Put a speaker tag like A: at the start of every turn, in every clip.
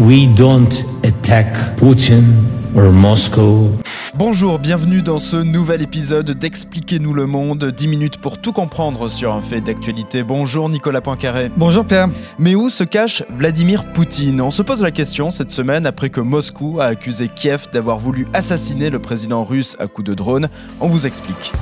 A: We don't attack Putin or Moscow.
B: Bonjour, bienvenue dans ce nouvel épisode d'Expliquez-nous le monde, 10 minutes pour tout comprendre sur un fait d'actualité. Bonjour Nicolas Poincaré.
C: Bonjour Pierre.
B: Mais où se cache Vladimir Poutine? On se pose la question cette semaine après que Moscou a accusé Kiev d'avoir voulu assassiner le président russe à coups de drone. On vous explique.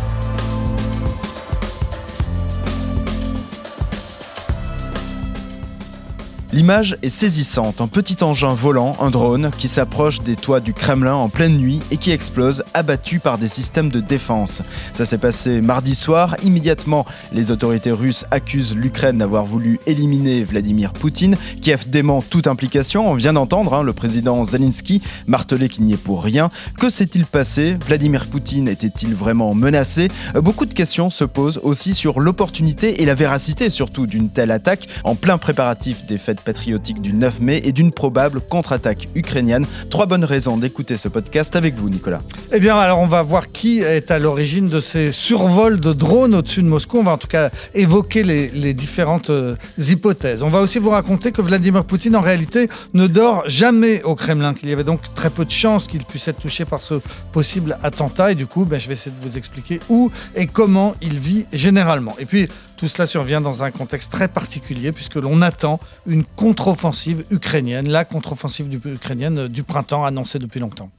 B: L'image est saisissante, un petit engin volant, un drone, qui s'approche des toits du Kremlin en pleine nuit et qui explose, abattu par des systèmes de défense. Ça s'est passé mardi soir. Immédiatement, les autorités russes accusent l'Ukraine d'avoir voulu éliminer Vladimir Poutine. Kiev dément toute implication. On vient d'entendre hein, le président Zelensky marteler qu'il n'y est pour rien. Que s'est-il passé? Vladimir Poutine était-il vraiment menacé? Beaucoup de questions se posent aussi sur l'opportunité et la véracité surtout d'une telle attaque en plein préparatif des fêtes patriotique du 9 mai et d'une probable contre-attaque ukrainienne. Trois bonnes raisons d'écouter ce podcast avec vous, Nicolas.
C: Eh bien, alors on va voir qui est à l'origine de ces survols de drones au-dessus de Moscou. On va en tout cas évoquer les, différentes euh, hypothèses. On va aussi vous raconter que Vladimir Poutine, en réalité, ne dort jamais au Kremlin, qu'il y avait donc très peu de chances qu'il puisse être touché par ce possible attentat. Et du coup, ben, je vais essayer de vous expliquer où et comment il vit généralement. Et puis, tout cela survient dans un contexte très particulier puisque l'on attend une contre-offensive ukrainienne, la contre-offensive ukrainienne du printemps annoncée depuis longtemps.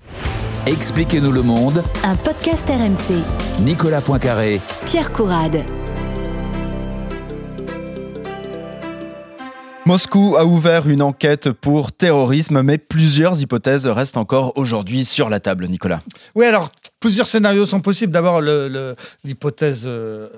D: Expliquez-nous le monde.
E: Un podcast RMC.
D: Nicolas Poincaré.
E: Pierre Courade.
B: Moscou a ouvert une enquête pour terrorisme, mais plusieurs hypothèses restent encore aujourd'hui sur la table, Nicolas.
C: Oui, alors plusieurs scénarios sont possibles. D'abord, l'hypothèse euh,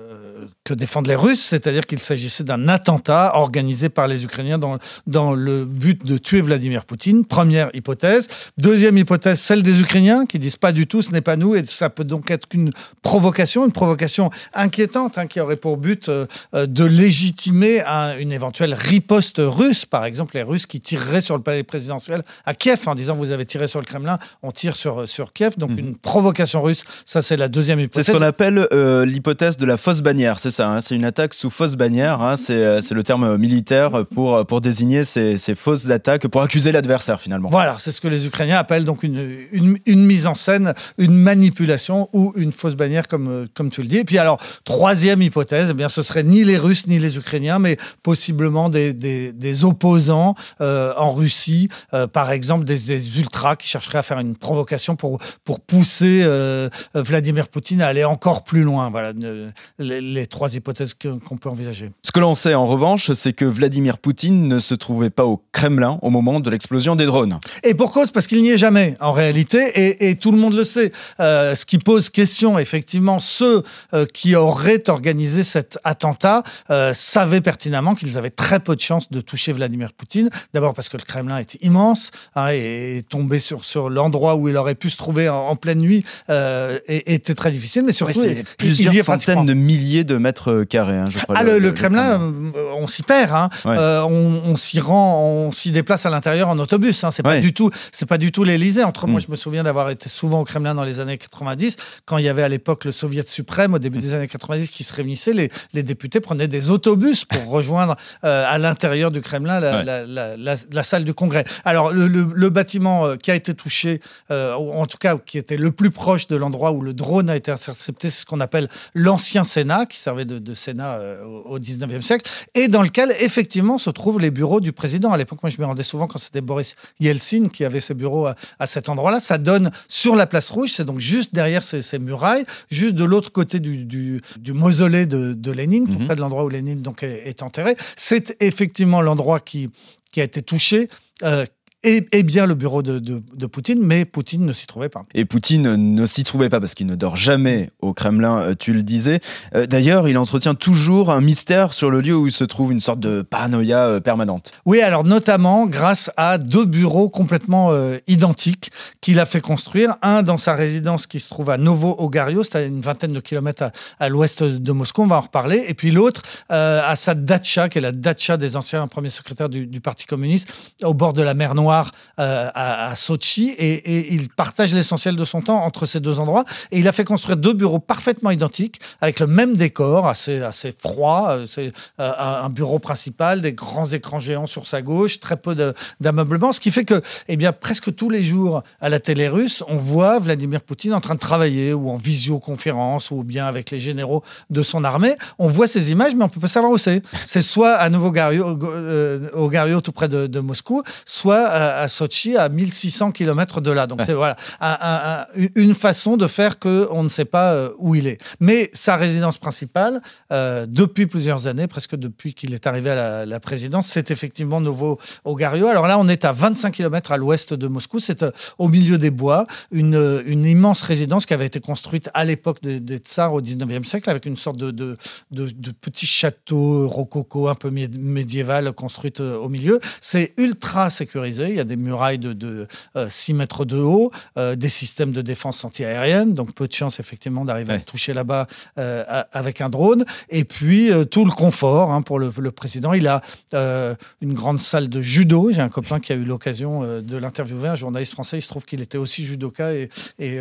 C: que défendent les Russes, c'est-à-dire qu'il s'agissait d'un attentat organisé par les Ukrainiens dans, dans le but de tuer Vladimir Poutine. Première hypothèse. Deuxième hypothèse, celle des Ukrainiens qui disent pas du tout, ce n'est pas nous, et ça peut donc être qu'une provocation, une provocation inquiétante hein, qui aurait pour but euh, euh, de légitimer une éventuelle riposte russe, par exemple, les Russes qui tireraient sur le palais présidentiel à Kiev en disant vous avez tiré sur le Kremlin, on tire sur, sur Kiev. Donc mhm. une provocation russe, ça c'est la deuxième hypothèse.
B: C'est ce qu'on appelle euh, l'hypothèse de la fausse bannière, c'est ça. Hein. c'est une attaque sous fausse bannière. Hein. Euh, c'est le terme militaire pour, pour désigner ces, ces fausses attaques, pour accuser l'adversaire finalement.
C: Voilà, c'est ce que les Ukrainiens appellent donc une, une, une, mise en scène, une manipulation ou une fausse bannière, comme, comme tu le dis. Et puis alors, troisième hypothèse, eh bien, ce serait ni les Russes ni les Ukrainiens, mais possiblement des, des des, opposants euh, en Russie, euh, par exemple des, ultras qui chercheraient à faire une provocation pour, pour pousser euh, Vladimir Poutine à aller encore plus loin. Voilà les, trois hypothèses qu'on peut envisager.
B: Ce que l'on sait en revanche, c'est que Vladimir Poutine ne se trouvait pas au Kremlin au moment de l'explosion des drones.
C: Et pour cause, parce qu'il n'y est jamais en réalité, et, et, tout le monde le sait. ce qui pose question, effectivement, ceux qui auraient organisé cet attentat savaient pertinemment qu'ils avaient très peu de chances de toucher Vladimir Poutine. D'abord parce que le Kremlin est immense hein, et tomber sur, sur l'endroit où il aurait pu se trouver en, pleine nuit euh, était très difficile. Mais surtout,
B: plusieurs centaines de milliers de mètres carrés. Hein, je crois,
C: ah, le, Kremlin, euh, on s'y perd. Hein. Euh, on, s'y rend, on s'y déplace à l'intérieur en autobus. Hein. C'est pas du tout, c'est pas du tout l'Élysée. Entre moi, mm. je me souviens d'avoir été souvent au Kremlin dans les années 90, quand il y avait à l'époque le Soviet suprême au début mm. des années 90 qui se réunissait. Les, les députés prenaient des autobus pour rejoindre à l'intérieur du Kremlin, la, salle du Congrès. Alors, le, bâtiment euh, qui a été touché, euh, en tout cas qui était le plus proche de l'endroit où le drone a été intercepté, c'est ce qu'on appelle l'ancien Sénat, qui servait de, Sénat euh, au 19e siècle, et dans lequel, effectivement, se trouvent les bureaux du président. À l'époque, moi, je me rendais souvent quand c'était Boris Yeltsin qui avait ses bureaux à, cet endroit-là. Ça donne sur la place rouge, c'est donc juste derrière ces, murailles, juste de l'autre côté du, du, mausolée de, Lénine, tout mhm. près de l'endroit où Lénine donc, est, est enterré. C'est effectivement l'endroit qui, qui a été touché. Euh, est, bien le bureau de, de, Poutine, mais Poutine ne s'y trouvait pas.
B: Et Poutine ne s'y trouvait pas parce qu'il ne dort jamais au Kremlin, euh, tu le disais. Euh, d'ailleurs, il entretient toujours un mystère sur le lieu où il se trouve, une sorte de paranoïa euh, permanente.
C: Oui, alors notamment grâce à deux bureaux complètement identiques qu'il a fait construire. Un dans sa résidence qui se trouve à Novo-Ogario, c'est à une vingtaine de kilomètres à, l'ouest de Moscou, on va en reparler. Et puis l'autre à sa datcha, qui est la datcha des anciens premiers secrétaires du, du Parti communiste, au bord de la mer Noire euh, à, Sochi et, il partage l'essentiel de son temps entre ces deux endroits. Et il a fait construire deux bureaux parfaitement identiques avec le même décor, assez, assez froid. Euh, c'est euh, un bureau principal, des grands écrans géants sur sa gauche, très peu d'ameublement, ce qui fait que, eh bien, presque tous les jours à la télé russe, on voit Vladimir Poutine en train de travailler ou en visioconférence ou bien avec les généraux de son armée. On voit ces images, mais on peut pas savoir où c'est. C'est soit à Nouveau au Gario, tout près de, de Moscou, soit à, Sochi, à 1600 km de là. Donc c'est voilà, une façon de faire qu'on ne sait pas euh, où il est. Mais sa résidence principale, euh, depuis plusieurs années, presque depuis qu'il est arrivé à la, présidence, c'est effectivement Novo Ogario. Alors là, on est à 25 km à l'ouest de Moscou, c'est euh, au milieu des bois, une, une, immense résidence qui avait été construite à l'époque des, tsars au 19e siècle, avec une sorte de, de, de, petit château rococo un peu médiéval construite au milieu. C'est ultra sécurisé, il y a des murailles de, 6 euh, mètres de haut, euh, des systèmes de défense antiaérienne, donc peu de chance effectivement d'arriver à toucher là-bas euh, avec un drone. Et puis tout le confort hein, pour le, président. Il a une grande salle de judo. J'ai un copain qui a eu l'occasion de l'interviewer, un journaliste français. Il se trouve qu'il était aussi judoka et, et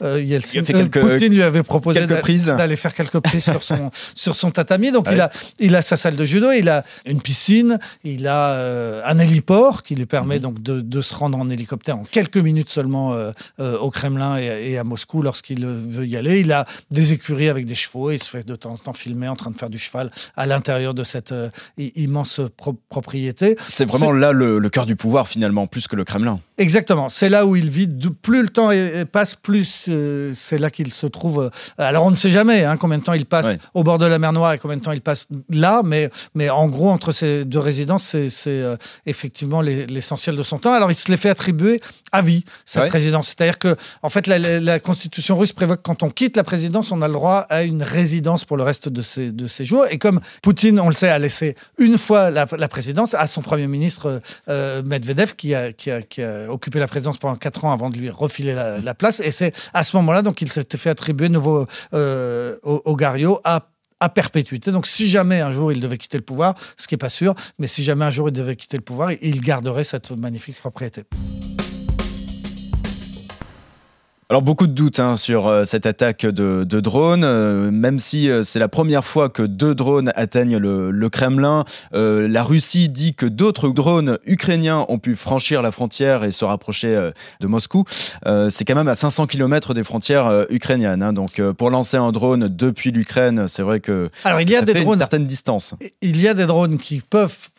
C: Yeltsin, quelques, Poutine lui avait proposé d'aller faire quelques prises sur son, sur son tatami. Donc il, a, il a sa salle de judo, il a une piscine, il a un héliport qui lui permet. Donc de, de, se rendre en hélicoptère en quelques minutes seulement euh, euh, au Kremlin et, à Moscou lorsqu'il veut y aller. Il a des écuries avec des chevaux et il se fait de temps en temps filmer en train de faire du cheval à l'intérieur de cette euh, immense propriété.
B: C'est vraiment là le, cœur du pouvoir finalement, plus que le Kremlin.
C: Exactement, c'est là où il vit. plus le temps passe, plus c'est là qu'il se trouve. Alors on ne sait jamais hein, combien de temps il passe au bord de la mer Noire et combien de temps il passe là, mais, mais en gros entre ces deux résidences, c'est effectivement l'essentiel de son temps. Alors il se les fait attribuer à vie, sa présidence. C'est-à-dire que, en fait, la, constitution russe prévoit que quand on quitte la présidence, on a le droit à une résidence pour le reste de ses, de ses jours. Et comme Poutine, on le sait, a laissé une fois la, présidence à son premier ministre euh, Medvedev, qui a, qui, a, qui a, occupé la présidence pendant quatre ans avant de lui refiler la, place. Et c'est à ce moment-là donc il s'était fait attribuer nouveau euh, au, au Gario à à perpétuité. Donc si jamais un jour il devait quitter le pouvoir, ce qui n'est pas sûr, mais si jamais un jour il devait quitter le pouvoir, il garderait cette magnifique propriété.
B: Alors beaucoup de doutes hein, sur euh, cette attaque de, de drones, euh, même si euh, c'est la première fois que deux drones atteignent le, Kremlin. la Russie dit que d'autres drones ukrainiens ont pu franchir la frontière et se rapprocher de Moscou. c'est quand même à 500 km des frontières ukrainiennes. Hein. donc pour lancer un drone depuis l'Ukraine, c'est vrai que
C: Alors, il y a
B: ça
C: des
B: fait
C: drones,
B: une certaine distance.
C: Il y a des drones qui peuvent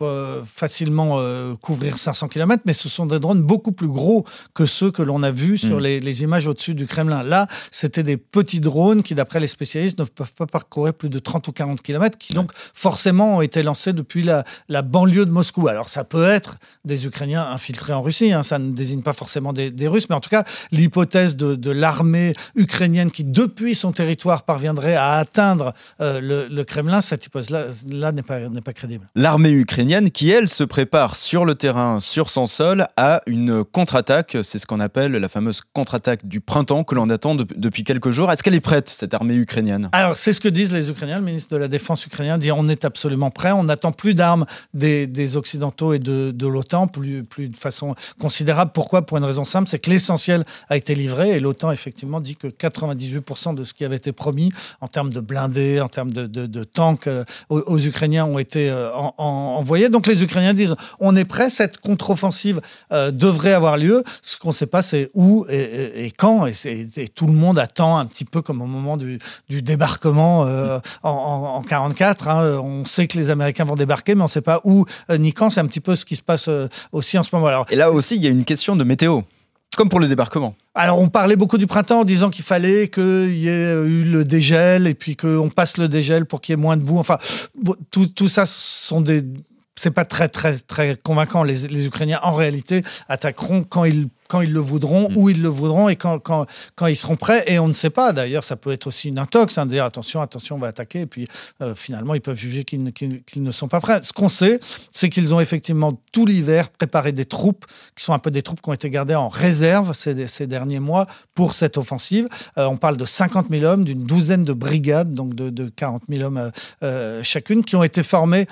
C: facilement couvrir 500 km, mais ce sont des drones beaucoup plus gros que ceux que l'on a vus sur hmm. les, les images au-dessus du Kremlin. Là, c'était des petits drones qui, d'après les spécialistes, ne peuvent pas parcourir plus de 30 ou 40 km, qui donc forcément ont été lancés depuis la, banlieue de Moscou. Alors ça peut être des Ukrainiens infiltrés en Russie, hein, ça ne désigne pas forcément des, Russes, mais en tout cas, l'hypothèse de, l'armée ukrainienne qui, depuis son territoire, parviendrait à atteindre euh, le, Kremlin, cette hypothèse-là n'est pas, pas crédible.
B: L'armée ukrainienne qui, elle, se prépare sur le terrain, sur son sol, à une contre-attaque, c'est ce qu'on appelle la fameuse contre-attaque du printemps que l'on attend depuis quelques jours. Est-ce qu'elle est prête, cette armée ukrainienne?
C: Alors, c'est ce que disent les Ukrainiens. Le ministre de la Défense ukrainien dit on est absolument prêt. On n'attend plus d'armes des, Occidentaux et de, l'OTAN, plus, de façon considérable. Pourquoi? Pour une raison simple, c'est que l'essentiel a été livré et l'OTAN, effectivement, dit que 98% de ce qui avait été promis en termes de blindés, en termes de, tanks euh, aux, Ukrainiens ont été euh, envoyés. Donc, les Ukrainiens disent on est prêt, cette contre-offensive euh, devrait avoir lieu. Ce qu'on ne sait pas, c'est où et quand et, tout le monde attend un petit peu comme au moment du, débarquement euh, en, 1944. Hein. On sait que les Américains vont débarquer, mais on ne sait pas où euh, ni quand. C'est un petit peu ce qui se passe euh, aussi en ce moment.
B: Alors, et là aussi, il y a une question de météo. Comme pour le débarquement.
C: Alors, on parlait beaucoup du printemps en disant qu'il fallait qu'il y ait eu le dégel et puis qu'on passe le dégel pour qu'il y ait moins de boue. Enfin, tout, tout ça sont des, c'est pas très très très convaincant. Les, les Ukrainiens en réalité attaqueront quand ils quand ils le voudront, mm. où ils le voudront et quand, quand, quand, ils seront prêts. Et on ne sait pas, d'ailleurs, ça peut être aussi une intox, hein, de dire attention, attention, on va attaquer. Et puis euh, finalement, ils peuvent juger qu'ils ne sont pas prêts. Ce qu'on sait, c'est qu'ils ont effectivement tout l'hiver préparé des troupes, qui sont un peu des troupes qui ont été gardées en réserve ces, ces derniers mois pour cette offensive. Euh, on parle de 50 000 hommes, d'une douzaine de brigades, donc de, de 40 000 hommes euh, chacune, qui ont été formés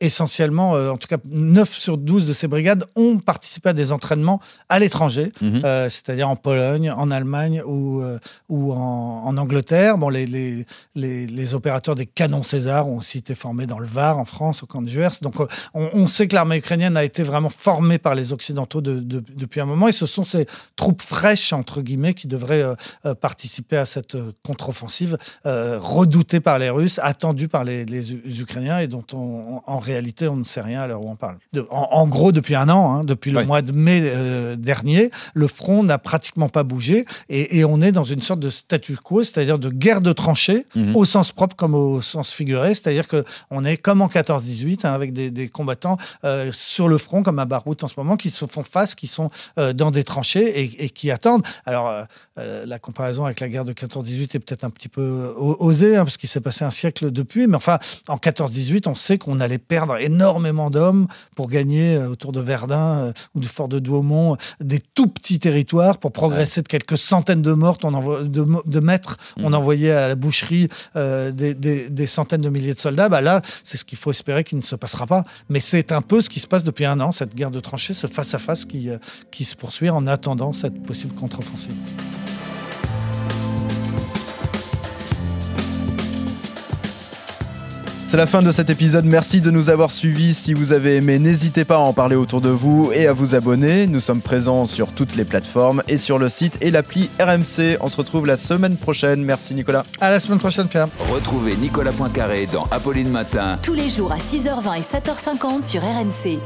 C: essentiellement, en tout cas 9 sur 12 de ces brigades ont participé à des entraînements à l'étranger Mhm. Euh, c'est-à-dire en Pologne, en Allemagne ou, euh, ou en, Angleterre. Bon, les, les, les, opérateurs des canons César ont aussi été formés dans le Var, en France, au camp de Juers. Donc, euh, on, sait que l'armée ukrainienne a été vraiment formée par les Occidentaux depuis un moment, et ce sont ces troupes fraîches, entre guillemets, qui devraient participer à cette contre-offensive redoutée par les Russes, attendue par les, Ukrainiens, et dont on, en réalité, on ne sait rien à l'heure où on parle. en, gros, depuis un an, hein, depuis le mois de mai dernier, le front n'a pratiquement pas bougé et, on est dans une sorte de statu quo, c'est-à-dire de guerre de tranchées, mhm. au sens propre comme au sens figuré, c'est-à-dire qu'on est comme en 14-18, hein, avec des, combattants euh, sur le front, comme à Barout en ce moment, qui se font face, qui sont euh, dans des tranchées et, qui attendent. Alors, euh, la comparaison avec la guerre de 14-18 est peut-être un petit peu osée, hein, parce qu'il s'est passé un siècle depuis, mais enfin, en 14-18, on sait qu'on allait perdre énormément d'hommes pour gagner autour de Verdun ou du fort de Douaumont des tout petits territoires pour progresser de quelques centaines de morts, on envoie, de, de mètres. On mm. envoyait à la boucherie euh, des, centaines de milliers de soldats. Bah là, c'est ce qu'il faut espérer qu'il ne se passera pas. Mais c'est un peu ce qui se passe depuis un an, cette guerre de tranchées, ce face-à-face qui, euh, qui se poursuit en attendant cette possible contre-offensive.
B: C'est la fin de cet épisode. Merci de nous avoir suivis. Si vous avez aimé, n'hésitez pas à en parler autour de vous et à vous abonner. Nous sommes présents sur toutes les plateformes et sur le site et l'appli RMC. On se retrouve la semaine prochaine. Merci Nicolas.
C: À la semaine prochaine Pierre.
D: Retrouvez Nicolas Poincaré dans Apolline Matin.
E: Tous les jours à 6h20 et 7h50 sur RMC.